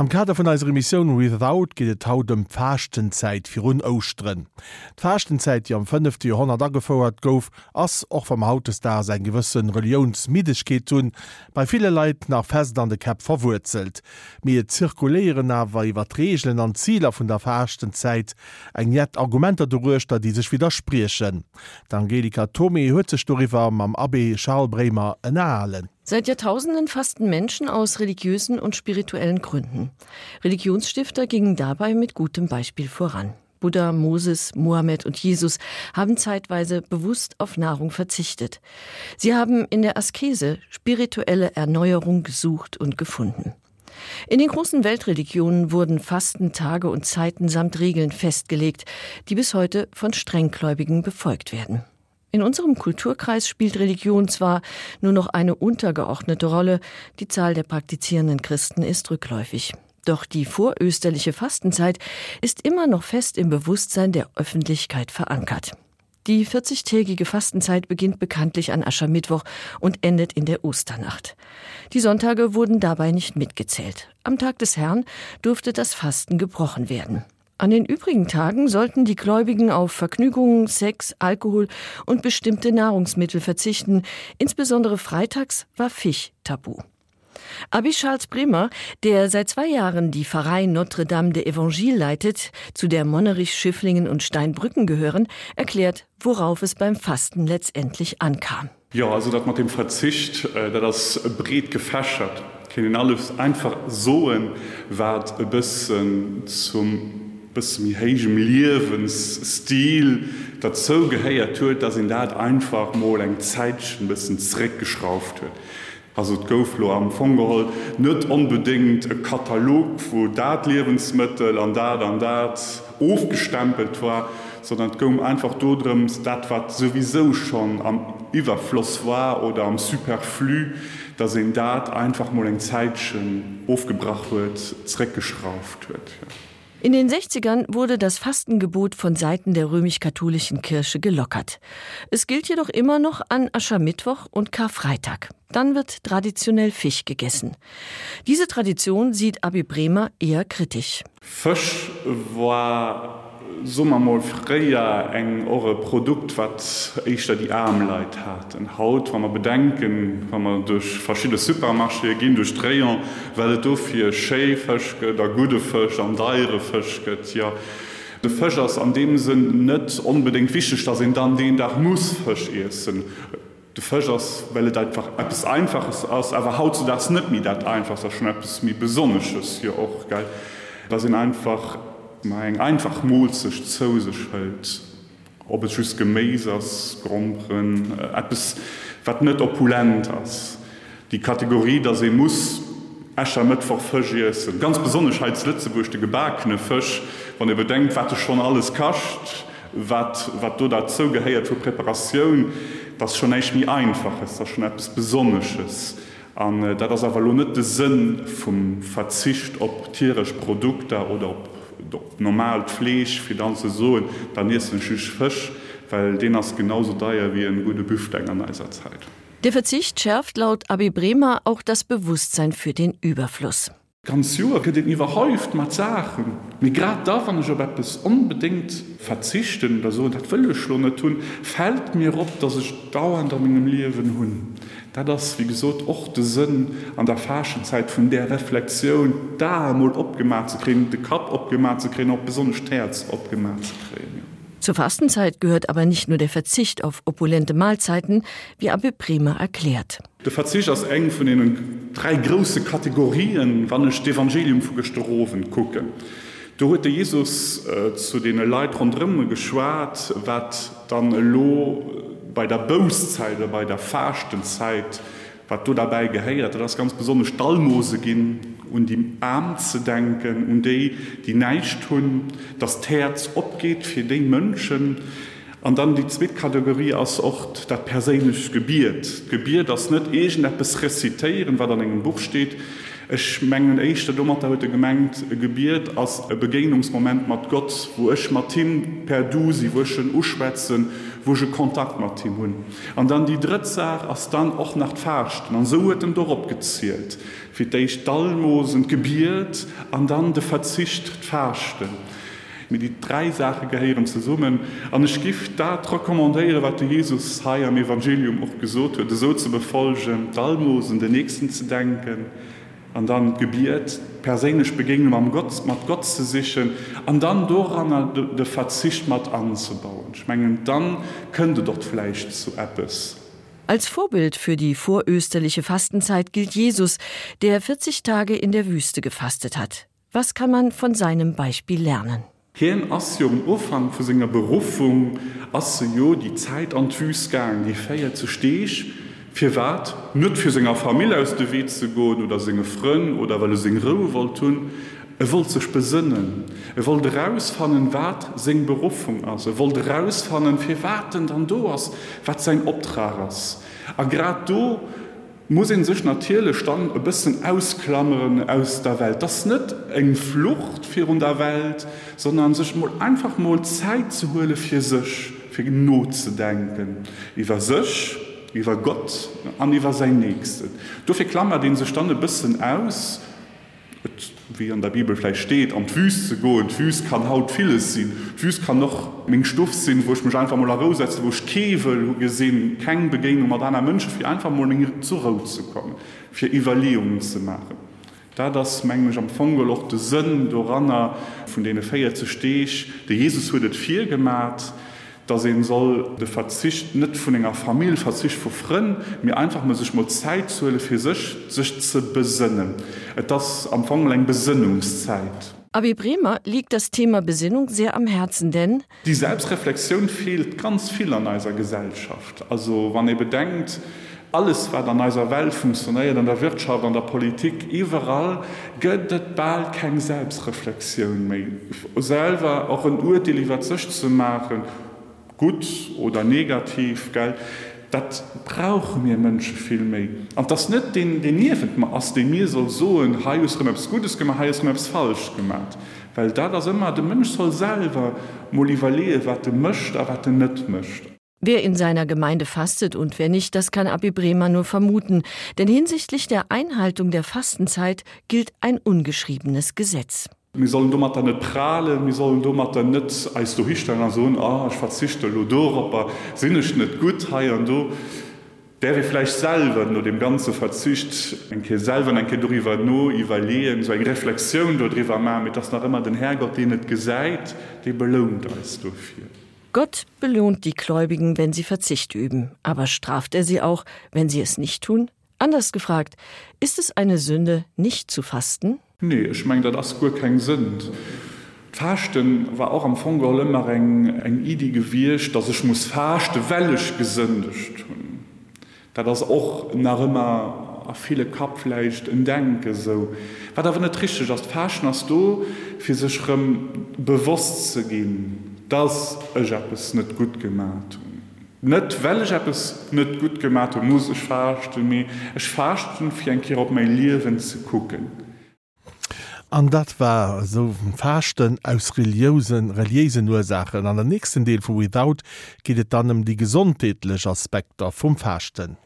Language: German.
Am Kader vun eiser Missionioun without giet et haut dem Fachtenzeit fir hun ausstrenn. D'Fachtenzeit, die am 5. Jahrhundert aggefauerert gouf, ass och vom Hautes da se gewëssen Reliounsmiedegkeet hunn, bei viele Leiit nach fest an de Kap verwurzelt. mir zirkuléieren awer iwwer Regeln an Zieler vun der Fachtenzeit eng net Argumenter duruchter, die sech widerspriechen. D'Angelika Tommy huezestoriwer am Abbe Charles Bremer ennahalen. Seit Jahrtausenden fasten Menschen aus religiösen und spirituellen Gründen. Religionsstifter gingen dabei mit gutem Beispiel voran. Buddha, Moses, Mohammed und Jesus haben zeitweise bewusst auf Nahrung verzichtet. Sie haben in der Askese spirituelle Erneuerung gesucht und gefunden. In den großen Weltreligionen wurden Fastentage und Zeiten samt Regeln festgelegt, die bis heute von Strenggläubigen befolgt werden. In unserem Kulturkreis spielt Religion zwar nur noch eine untergeordnete Rolle, die Zahl der praktizierenden Christen ist rückläufig. Doch die vorösterliche Fastenzeit ist immer noch fest im Bewusstsein der Öffentlichkeit verankert. Die 40-tägige Fastenzeit beginnt bekanntlich an Aschermittwoch und endet in der Osternacht. Die Sonntage wurden dabei nicht mitgezählt. Am Tag des Herrn durfte das Fasten gebrochen werden. An den übrigen Tagen sollten die Gläubigen auf Vergnügungen, Sex, Alkohol und bestimmte Nahrungsmittel verzichten. Insbesondere freitags war Fisch tabu. Abi Charles Bremer, der seit zwei Jahren die Pfarrei Notre Dame de Evangile leitet, zu der Monnerich Schifflingen und Steinbrücken gehören, erklärt, worauf es beim Fasten letztendlich ankam. Ja, also dass man dem Verzicht, äh, der das Bret gefäschert, kennen alles einfach soen wert bis zum bis mirhégem Liwensstil dat zo so gehéiert huet, dats in dat einfach mo eng Zäitschen bisssen zréck geschrauft huet. Also goflo am Fogehol net unbedingt e Katalog wo dat Lebenssmittel an dat an dat ofgestempelt war, sondern gom einfach dodrems dat wat sowieso schon am Iwerfloss war oder am Superflü, dass in dat einfach mo eng Zeitchen aufgebracht huet, zreck geschrauft huet. Ja. In den 60ern wurde das Fastengebot von Seiten der römisch-katholischen Kirche gelockert. Es gilt jedoch immer noch an Aschermittwoch und Karfreitag. Dann wird traditionell Fisch gegessen. Diese Tradition sieht Abi Bremer eher kritisch. Fisch war sommermol fréier eng eure Produkt wat ich da die Armleit hat. En Haut wann man bedenken, wann man durch verschiedene Supermarsche gin durch Dréier, wellt do fir Schäfëschke, der gute Fëch an deiere Fëschket ja. De Fëchers an dem sinn net unbedingt wichtig, dat sind dann den Dach muss fëch essen. De Fëchers wellt einfach Apps einfaches ass, awer haut ze das net mi dat einfach der Schnnappes mi besonnesches hier och geil. Da sind einfach eng einfach molzech zousech hëlt, ob et schüss Geméisers, grompren äh, wat net opulent ass die kategorie da se muss Ächer mit verfëchiessen ganz besonneheitslitztzebuchte gebakene fëch, wann ihr bedenkt wat schon alles kascht wat wat du dat dazu geheiert zur Präparation das schon eich nie einfach ist das schon etwas besonnesches an äh, da das aber net de Sinn vum Verzicht op tierisch Produkte oder op normal Flech fir dann ze so dann is schch fisch, weil den as genauso daier wie en gute Büfte an eiser Zeit. Der Verzicht schärft laut Abi Bremer auch das Bewusstsein für den Überfluss. Ganz Joer gët iwwer häuft mat Sachen. Mi grad da an ich op es unbedingt verzichten da so dat wëlle schlone tun, fät mir op, dats ich dauernd an mingem Liwen hunn. Da das wie gesot och de Sinn an der Faschenzeit vun der Reflexioun da mod opgemat ze kreen, de Kap opgemat ze kreen, op besonnecht Herz opgemat ze kreen. Zur Fastenzeit gehört aber nicht nur der Verzicht auf opulente Mahlzeiten, wie Abbe Bremer erklärt. Der Verzicht aus eng von denen drei große Kategorien wann es Evangelium vu Gestoroven gucken. Du huete Jesus äh, zu den Leid rundrimme geschwarrt, wat dann lo bei der Bozeile, bei der fachten Zeit, wat du dabei geheiert, das ganz besonders Stallmose gin und die Arm zu denken und die die neicht hun das Herz opgeht für den Mönchen, an dann die Zwietkategorie als Ort der persönlich gebiert gebiert das nicht es rezitieren weil dann in dem Buch steht. Ich mengen echt der Dummer heute gemengt gebiert als Begegnungsmoment mit Gott wo ich Martin per du sie wuschen uschwätzen wo se Kontakt mat Team hunn. An dann die Drittsach ass dann och nach verchten, an so huet dem Dorop gezielt, fir déich Dallmosen gebiert, an dann de Verzicht verchten mit die drei Sache geheieren ze summen an Skift dat rekommandeiere wat Jesus ha am Evangelium och gesot huet, so ze befolgen, Dalmosen den nächsten zu denken, an dann gebiert persenisch begegnen am Gott mat Gott zu sichern an dann daran de, de Verzicht mat anzubauen schmengen dann könnte dort vielleicht zu Appes. Als Vorbild für die vorösterliche Fastenzeit gilt Jesus, der 40 Tage in der Wüste gefastet hat. Was kann man von seinem Beispiel lernen? Hien ass jo um Ufang vu senger Berufung asse jo die Zeit an Thusgang, die Féier zu steech, Fi wat net fir senger Familie aus de Weet ze goen oder senge Fënn oder well seg Rue wol tun, Er wollt sech besinnen. Er wollt rausfannen wat seg Berufung ass. Er wollt rausfannen fir waten an do ass, wat se Obtragers. A grad do muss en sech natierle stand e bisssen ausklammeren aus der Welt. Das net eng Flucht fir un der Welt, sondern sech mo einfach mo Zeit zu hole fir sech, fir Not zu denken. Iwer sech, über Gott, an über sein Nächsten. Dafür klammert den sich dann ein bisschen aus, wie an der Bibel vielleicht steht an Füß zu go Füß kann haut vieles sinn. Füß kann noch még Stuuf sinn, wo ich mich einfach mal raussetze, wo ich kevel gesinn kein Begegnung mat einer Mënsche wie einfach mal zu zu kommen, für Evaluierungen zu machen. Da das mengg am Fongelochte Sinn Doranner von denen Feier zu stech, der Jesus wurdet viel gemacht, da se soll de Verzicht net vun enger Familie verzicht verfrinn, mir einfach muss sich mal Zeit zuelle für sich sich zu besinnen. das am Fongel Besinnungszeit. Abi Bremer liegt das Thema Besinnung sehr am Herzen, denn die Selbstreflexion fehlt ganz viel an eiser Gesellschaft. Also wann ihr bedenkt, alles was an eiser Welt funktioniert, an der Wirtschaft, an der Politik, überall göttet bald kein Selbstreflexion mehr. Selber auch ein Urteil über sich zu machen, gut oder negativ ge dat brauchen mir Mënsche viel méi. An das net den den niefend man ass de mir soll so en Haiusrems gutes gemacht Haiusrems falsch gemacht. Weil da das immer de Mënsch soll selber molivalee wat de mcht a wat net mcht. Wer in seiner Gemeinde fastet und wer nicht, das kann Abi Bremer nur vermuten, denn hinsichtlich der Einhaltung der Fastenzeit gilt ein ungeschriebenes Gesetz. Wir sollen dummer net prale, wir sollen dummer net als du histeller so ah, ich verzichte Lodor, aber sinnnech net gut ha an du der wir vielleicht selber nur dem ganze verzicht enke selber enke darüber no evaluieren so eng Reflexion darüber ma mit das noch immer den Herrgott den net geseit, die belohnt als viel. Gott belohnt die Gläubigen, wenn sie Verzicht üben, aber straft er sie auch, wenn sie es nicht tun? Anders gefragt, ist es eine Sünde, nicht zu fasten? Nee, ich meng dat as gut kein sind. Fachten war auch am Fogol eng idi gewircht, dass ich muss fachte wellig gesündigt tun. Da das auch nach immer a viele Kapfleicht in denke so. Wa da net trische das faschen hast du fir sech bewusst zu gehen, dass ich hab es net gut gemacht hun net well ich hab es net gut gemacht und muss ich fachten mir ich fachten für ein Ki op mein Liwen zu gucken An dat war so verchten aus religiosen reliesen Ursachen an der nächsten Deel vu Without gehtt dannem die gesundtätlech Aspekter vum Verchten.